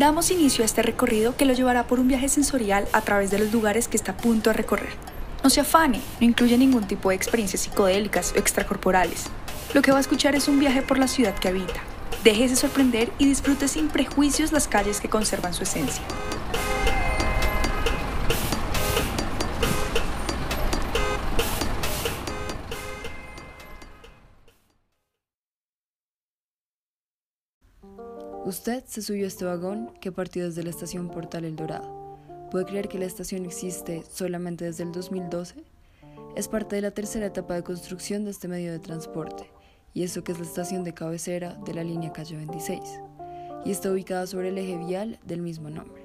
Damos inicio a este recorrido que lo llevará por un viaje sensorial a través de los lugares que está a punto de recorrer. No se afane, no incluye ningún tipo de experiencias psicodélicas o extracorporales. Lo que va a escuchar es un viaje por la ciudad que habita. Déjese sorprender y disfrute sin prejuicios las calles que conservan su esencia. Usted se subió a este vagón que partió desde la estación Portal El Dorado. ¿Puede creer que la estación existe solamente desde el 2012? Es parte de la tercera etapa de construcción de este medio de transporte, y eso que es la estación de cabecera de la línea Calle 26, y está ubicada sobre el eje vial del mismo nombre.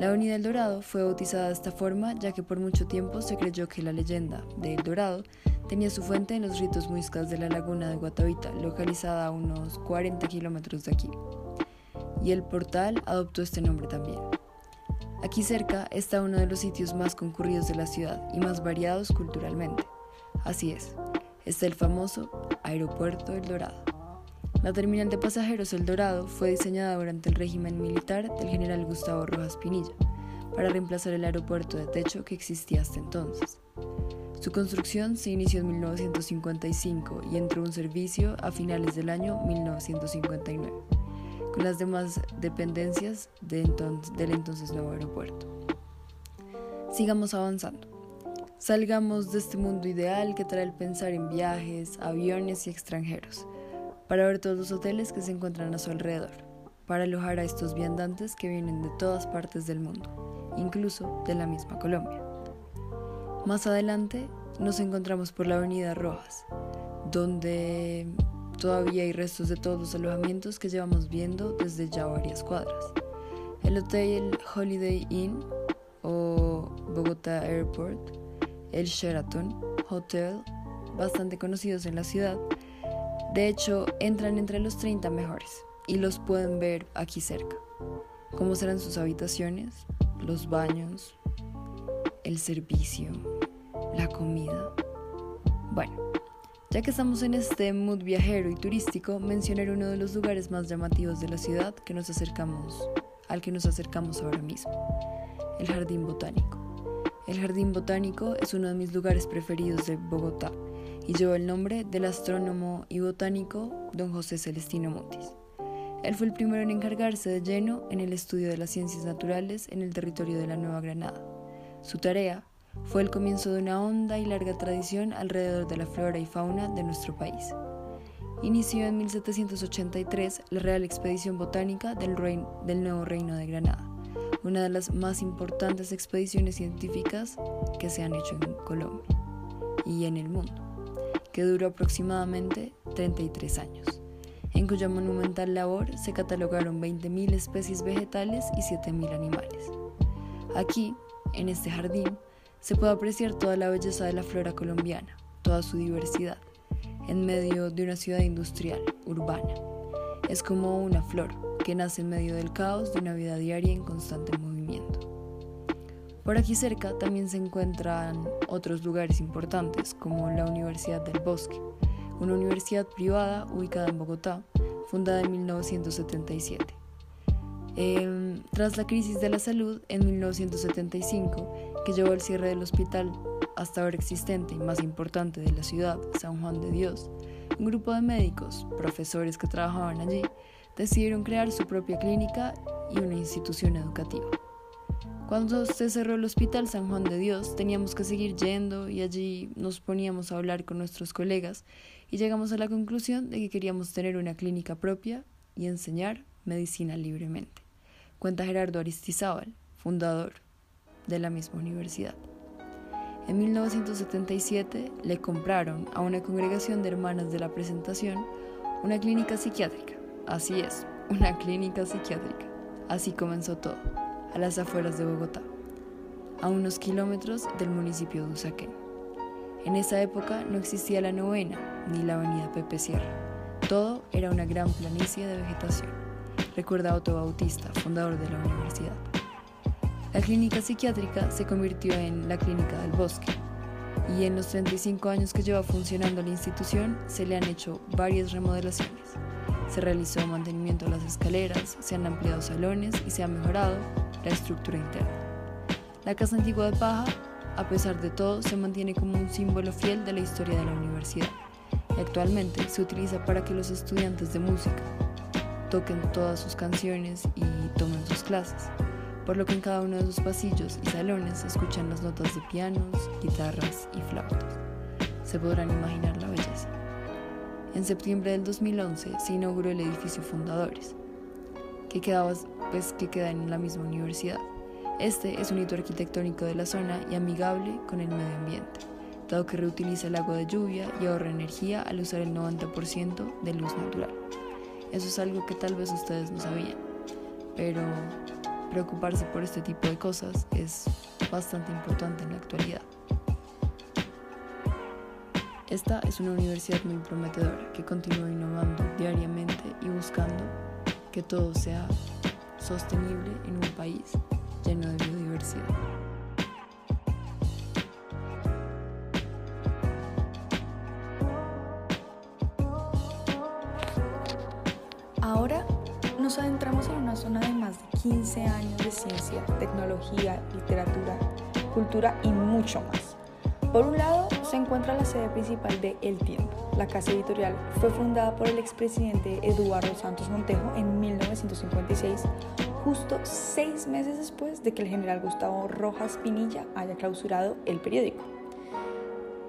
La Avenida El Dorado fue bautizada de esta forma ya que por mucho tiempo se creyó que la leyenda de El Dorado tenía su fuente en los ritos muiscas de la laguna de Guatavita, localizada a unos 40 kilómetros de aquí y el portal adoptó este nombre también. Aquí cerca está uno de los sitios más concurridos de la ciudad y más variados culturalmente. Así es, está el famoso Aeropuerto El Dorado. La terminal de pasajeros El Dorado fue diseñada durante el régimen militar del general Gustavo Rojas Pinilla para reemplazar el aeropuerto de techo que existía hasta entonces. Su construcción se inició en 1955 y entró en servicio a finales del año 1959 con las demás dependencias del entonces nuevo aeropuerto. Sigamos avanzando. Salgamos de este mundo ideal que trae el pensar en viajes, aviones y extranjeros, para ver todos los hoteles que se encuentran a su alrededor, para alojar a estos viandantes que vienen de todas partes del mundo, incluso de la misma Colombia. Más adelante nos encontramos por la Avenida Rojas, donde Todavía hay restos de todos los alojamientos que llevamos viendo desde ya varias cuadras. El Hotel Holiday Inn o Bogotá Airport, el Sheraton Hotel, bastante conocidos en la ciudad. De hecho, entran entre los 30 mejores y los pueden ver aquí cerca. ¿Cómo serán sus habitaciones, los baños, el servicio, la comida? Bueno, ya que estamos en este mood viajero y turístico, mencionaré uno de los lugares más llamativos de la ciudad que nos acercamos, al que nos acercamos ahora mismo, el Jardín Botánico. El Jardín Botánico es uno de mis lugares preferidos de Bogotá y lleva el nombre del astrónomo y botánico don José Celestino Mutis. Él fue el primero en encargarse de lleno en el estudio de las ciencias naturales en el territorio de la Nueva Granada. Su tarea fue el comienzo de una honda y larga tradición alrededor de la flora y fauna de nuestro país. Inició en 1783 la Real Expedición Botánica del, del Nuevo Reino de Granada, una de las más importantes expediciones científicas que se han hecho en Colombia y en el mundo, que duró aproximadamente 33 años, en cuya monumental labor se catalogaron 20.000 especies vegetales y 7.000 animales. Aquí, en este jardín, se puede apreciar toda la belleza de la flora colombiana, toda su diversidad, en medio de una ciudad industrial, urbana. Es como una flor que nace en medio del caos de una vida diaria en constante movimiento. Por aquí cerca también se encuentran otros lugares importantes como la Universidad del Bosque, una universidad privada ubicada en Bogotá, fundada en 1977. Em, tras la crisis de la salud en 1975, que llevó al cierre del hospital hasta ahora existente y más importante de la ciudad, San Juan de Dios, un grupo de médicos, profesores que trabajaban allí, decidieron crear su propia clínica y una institución educativa. Cuando se cerró el Hospital San Juan de Dios, teníamos que seguir yendo y allí nos poníamos a hablar con nuestros colegas y llegamos a la conclusión de que queríamos tener una clínica propia y enseñar medicina libremente. Cuenta Gerardo Aristizábal, fundador de la misma universidad. En 1977 le compraron a una congregación de hermanas de la presentación una clínica psiquiátrica. Así es, una clínica psiquiátrica. Así comenzó todo, a las afueras de Bogotá, a unos kilómetros del municipio de Usaquén. En esa época no existía la novena ni la avenida Pepe Sierra. Todo era una gran planicie de vegetación. Recuerda Otto Bautista, fundador de la universidad. La clínica psiquiátrica se convirtió en la Clínica del Bosque y en los 35 años que lleva funcionando la institución se le han hecho varias remodelaciones. Se realizó mantenimiento de las escaleras, se han ampliado salones y se ha mejorado la estructura interna. La Casa Antigua de Paja, a pesar de todo, se mantiene como un símbolo fiel de la historia de la universidad y actualmente se utiliza para que los estudiantes de música toquen todas sus canciones y tomen sus clases, por lo que en cada uno de sus pasillos y salones se escuchan las notas de pianos, guitarras y flautas. Se podrán imaginar la belleza. En septiembre del 2011 se inauguró el edificio Fundadores, que, quedaba, pues, que queda en la misma universidad. Este es un hito arquitectónico de la zona y amigable con el medio ambiente, dado que reutiliza el agua de lluvia y ahorra energía al usar el 90% de luz natural. Eso es algo que tal vez ustedes no sabían, pero preocuparse por este tipo de cosas es bastante importante en la actualidad. Esta es una universidad muy prometedora que continúa innovando diariamente y buscando que todo sea sostenible en un país lleno de biodiversidad. Ahora nos adentramos en una zona de más de 15 años de ciencia, tecnología, literatura, cultura y mucho más. Por un lado, se encuentra la sede principal de El Tiempo. La casa editorial fue fundada por el expresidente Eduardo Santos Montejo en 1956, justo seis meses después de que el general Gustavo Rojas Pinilla haya clausurado el periódico.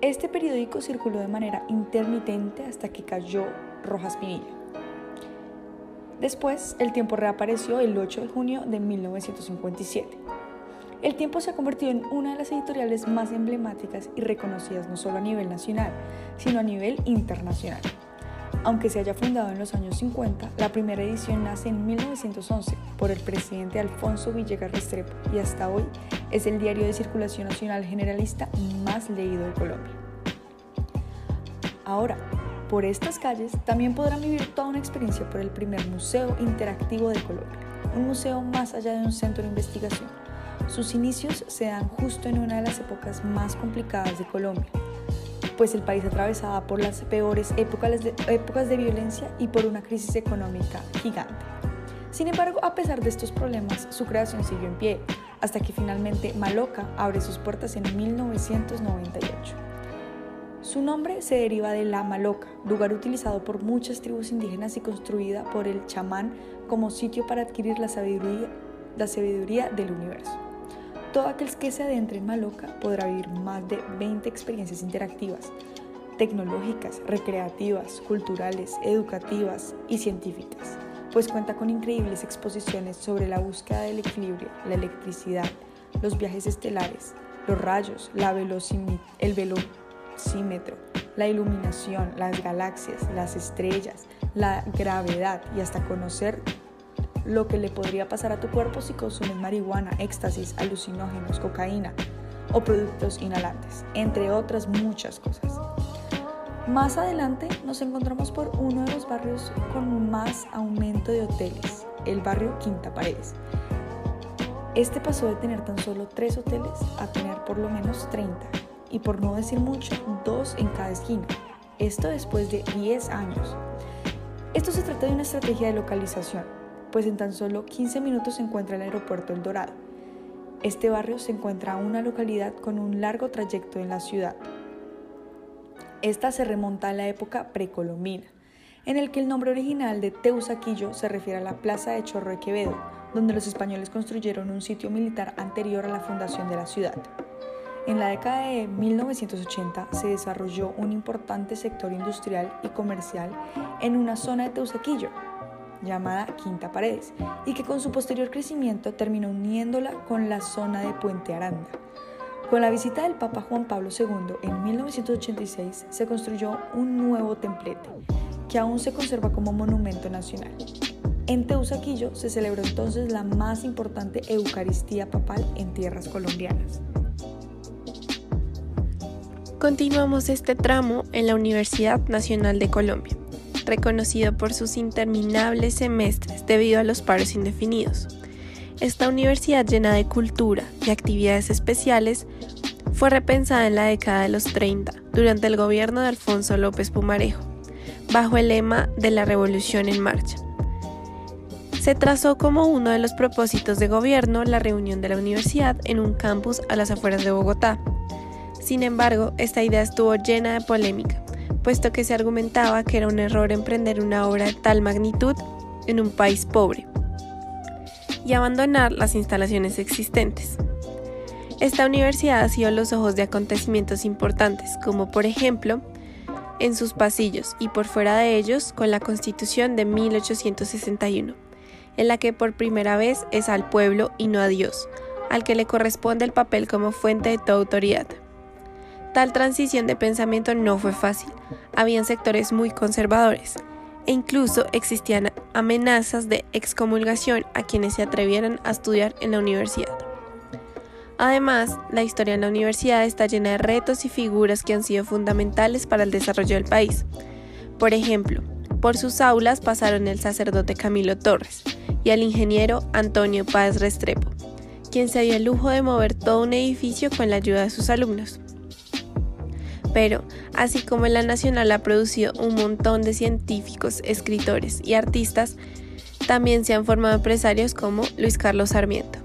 Este periódico circuló de manera intermitente hasta que cayó Rojas Pinilla. Después, el tiempo reapareció el 8 de junio de 1957. El Tiempo se ha convertido en una de las editoriales más emblemáticas y reconocidas no solo a nivel nacional, sino a nivel internacional. Aunque se haya fundado en los años 50, la primera edición nace en 1911 por el presidente Alfonso Villegas Restrepo y hasta hoy es el diario de circulación nacional generalista más leído de Colombia. Ahora, por estas calles también podrán vivir toda una experiencia por el primer museo interactivo de Colombia, un museo más allá de un centro de investigación sus inicios se dan justo en una de las épocas más complicadas de Colombia, pues el país atravesaba por las peores épocas de, violencia y por una crisis económica gigante. Sin embargo, a pesar de estos problemas, su creación siguió en pie, hasta que finalmente Maloca abre sus puertas en 1998. Su nombre se deriva de La Maloca, lugar utilizado por muchas tribus indígenas y construida por el chamán como sitio para adquirir la sabiduría del universo. Todo aquel que se adentre en Maloca podrá vivir más de 20 experiencias interactivas, tecnológicas, recreativas, culturales, educativas y científicas, pues cuenta con increíbles exposiciones sobre la búsqueda del equilibrio, la electricidad, los viajes estelares, los rayos, la el velocímetro, la iluminación, las galaxias, las estrellas, la gravedad y hasta conocer lo que le podría pasar a tu cuerpo si consumes marihuana, éxtasis, alucinógenos, cocaína o productos inhalantes, entre otras muchas cosas. Más adelante nos encontramos por uno de los barrios con más aumento de hoteles, el barrio Quinta Paredes. Este pasó de tener tan solo tres hoteles a tener por lo menos 30, y por no decir mucho, dos en cada esquina. Esto después de 10 años. Esto se trata de una estrategia de localización, pues en tan solo 15 minutos se encuentra el aeropuerto El Dorado. Este barrio se encuentra en una localidad con un largo trayecto en la ciudad. Esta se remonta a la época precolombina, en el que el nombre original de Teusaquillo se refiere a la plaza de Chorro de Quevedo, donde los españoles construyeron un sitio militar anterior a la fundación de la ciudad. En la década de 1980 se desarrolló un importante sector industrial y comercial en una zona de Teusaquillo, llamada Quinta Paredes, y que con su posterior crecimiento terminó uniéndola con la zona de Puente Aranda. Con la visita del Papa Juan Pablo II en 1986 se construyó un nuevo templete, que aún se conserva como monumento nacional. En Teusaquillo se celebró entonces la más importante Eucaristía papal en tierras colombianas. Continuamos este tramo en la Universidad Nacional de Colombia reconocido por sus interminables semestres debido a los paros indefinidos. Esta universidad llena de cultura y actividades especiales fue repensada en la década de los 30, durante el gobierno de Alfonso López Pumarejo, bajo el lema de la Revolución en Marcha. Se trazó como uno de los propósitos de gobierno la reunión de la universidad en un campus a las afueras de Bogotá. Sin embargo, esta idea estuvo llena de polémica, puesto que se argumentaba que era un error emprender una obra de tal magnitud en un país pobre y abandonar las instalaciones existentes. Esta universidad ha sido los ojos de acontecimientos importantes, como por ejemplo, en sus pasillos y por fuera de ellos con la Constitución de 1861, en la que por primera vez es al pueblo y no a Dios, al que le corresponde el papel como fuente de toda autoridad. Tal transición de pensamiento no fue fácil, habían sectores muy conservadores, e incluso existían amenazas de excomulgación a quienes se atrevieran a estudiar en la universidad. Además, la historia en la universidad está llena de retos y figuras que han sido fundamentales para el desarrollo del país. Por ejemplo, por sus aulas pasaron el sacerdote Camilo Torres y el ingeniero Antonio Páez Restrepo, quien se dio el lujo de mover todo un edificio con la ayuda de sus alumnos. Pero, así como la Nacional ha producido un montón de científicos, escritores y artistas, también se han formado empresarios como Luis Carlos Sarmiento.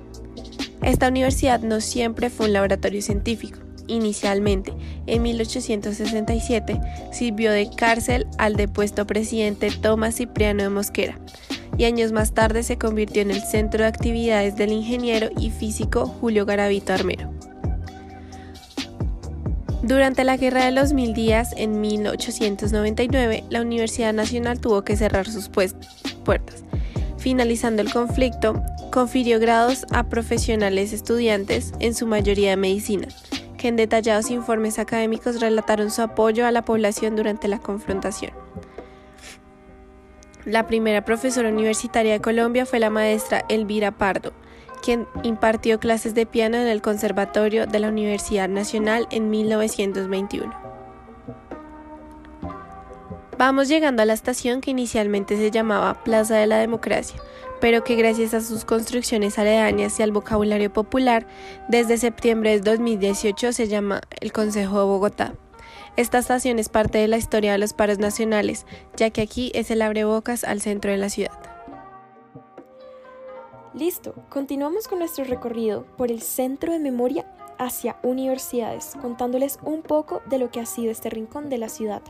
Esta universidad no siempre fue un laboratorio científico. Inicialmente, en 1867, sirvió de cárcel al depuesto presidente Tomás Cipriano de Mosquera, y años más tarde se convirtió en el centro de actividades del ingeniero y físico Julio Garavito Armero. Durante la Guerra de los Mil Días, en 1899, la Universidad Nacional tuvo que cerrar sus puertas. Finalizando el conflicto, confirió grados a profesionales estudiantes, en su mayoría de medicina, que en detallados informes académicos relataron su apoyo a la población durante la confrontación. La primera profesora universitaria de Colombia fue la maestra Elvira Pardo, quien impartió clases de piano en el Conservatorio de la Universidad Nacional en 1921. Vamos llegando a la estación que inicialmente se llamaba Plaza de la Democracia, pero que gracias a sus construcciones aledañas y al vocabulario popular, desde septiembre de 2018 se llama el Consejo de Bogotá. Esta estación es parte de la historia de los paros nacionales, ya que aquí es el abrebocas al centro de la ciudad. Listo, continuamos con nuestro recorrido por el centro de memoria hacia universidades, contándoles un poco de lo que ha sido este rincón de la ciudad.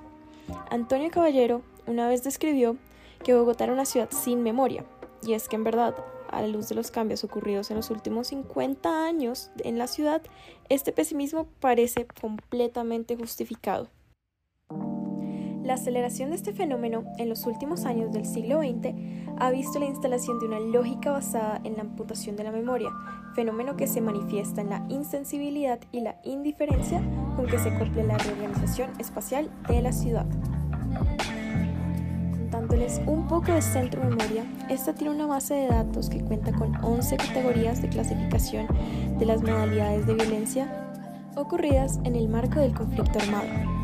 Antonio Caballero una vez describió que Bogotá era una ciudad sin memoria, y es que en verdad, a la luz de los cambios ocurridos en los últimos 50 años en la ciudad, este pesimismo parece completamente justificado. La aceleración de este fenómeno en los últimos años del siglo XX ha visto la instalación de una lógica basada en la amputación de la memoria, fenómeno que se manifiesta en la insensibilidad y la indiferencia con que se cumple la reorganización espacial de la ciudad contándoles un poco de Centro Memoria, esta tiene una base de datos que cuenta con 11 categorías de clasificación de las modalidades de violencia ocurridas en el marco del conflicto armado.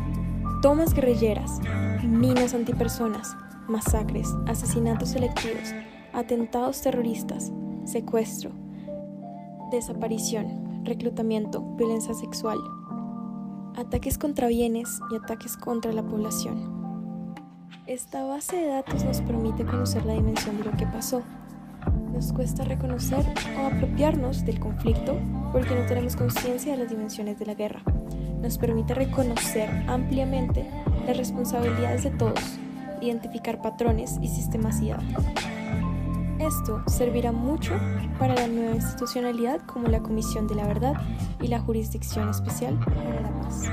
Tomas guerrilleras, minas antipersonas, masacres, asesinatos selectivos, atentados terroristas, secuestro, desaparición, reclutamiento, violencia sexual, ataques contra bienes y ataques contra la población. Esta base de datos nos permite conocer la dimensión de lo que pasó. Nos cuesta reconocer o apropiarnos del conflicto porque no tenemos conciencia de las dimensiones de la guerra. Nos permite reconocer ampliamente las responsabilidades de todos, identificar patrones y sistemacidad. Esto servirá mucho para la nueva institucionalidad como la Comisión de la Verdad y la Jurisdicción Especial para la Paz.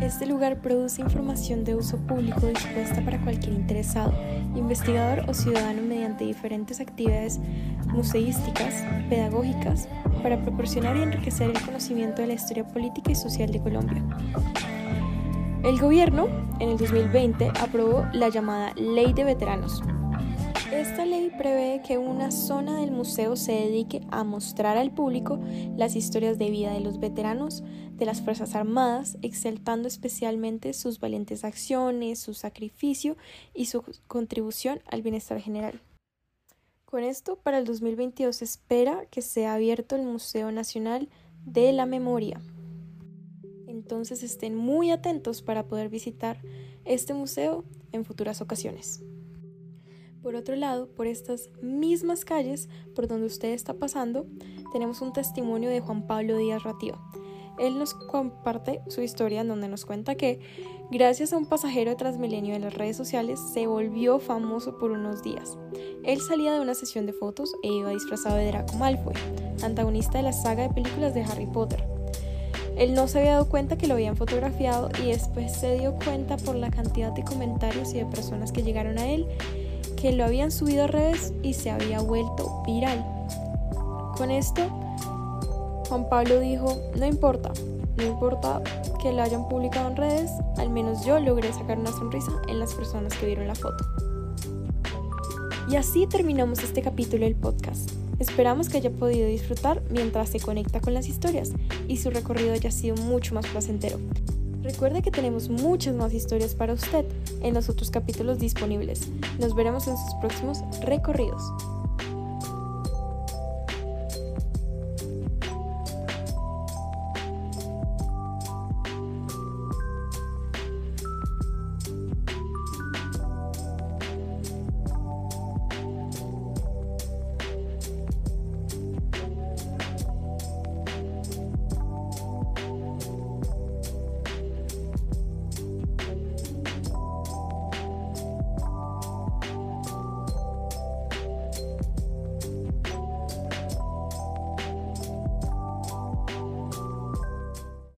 Este lugar produce información de uso público dispuesta para cualquier interesado, investigador o ciudadano mediante diferentes actividades museísticas, pedagógicas, para proporcionar y enriquecer el conocimiento de la historia política y social de Colombia. El gobierno, en el 2020, aprobó la llamada Ley de Veteranos, esta ley prevé que una zona del museo se dedique a mostrar al público las historias de vida de los veteranos de las Fuerzas Armadas, exaltando especialmente sus valientes acciones, su sacrificio y su contribución al bienestar general. Con esto, para el 2022 se espera que sea abierto el Museo Nacional de la Memoria. Entonces estén muy atentos para poder visitar este museo en futuras ocasiones. Por otro lado, por estas mismas calles por donde usted está pasando, tenemos un testimonio de Juan Pablo Díaz Ratío. Él nos comparte su historia en donde nos cuenta que, gracias a un pasajero de Transmilenio de las redes sociales, se volvió famoso por unos días. Él salía de una sesión de fotos e iba disfrazado de Draco Malfoy, antagonista de la saga de películas de Harry Potter. Él no se había dado cuenta que lo habían fotografiado y después se dio cuenta por la cantidad de comentarios y de personas que llegaron a él que lo habían subido a redes y se había vuelto viral. Con esto, Juan Pablo dijo, no importa, no importa que lo hayan publicado en redes, al menos yo logré sacar una sonrisa en las personas que vieron la foto. Y así terminamos este capítulo del podcast. Esperamos que haya podido disfrutar mientras se conecta con las historias y su recorrido haya sido mucho más placentero. Recuerde que tenemos muchas más historias para usted en los otros capítulos disponibles. Nos veremos en sus próximos recorridos.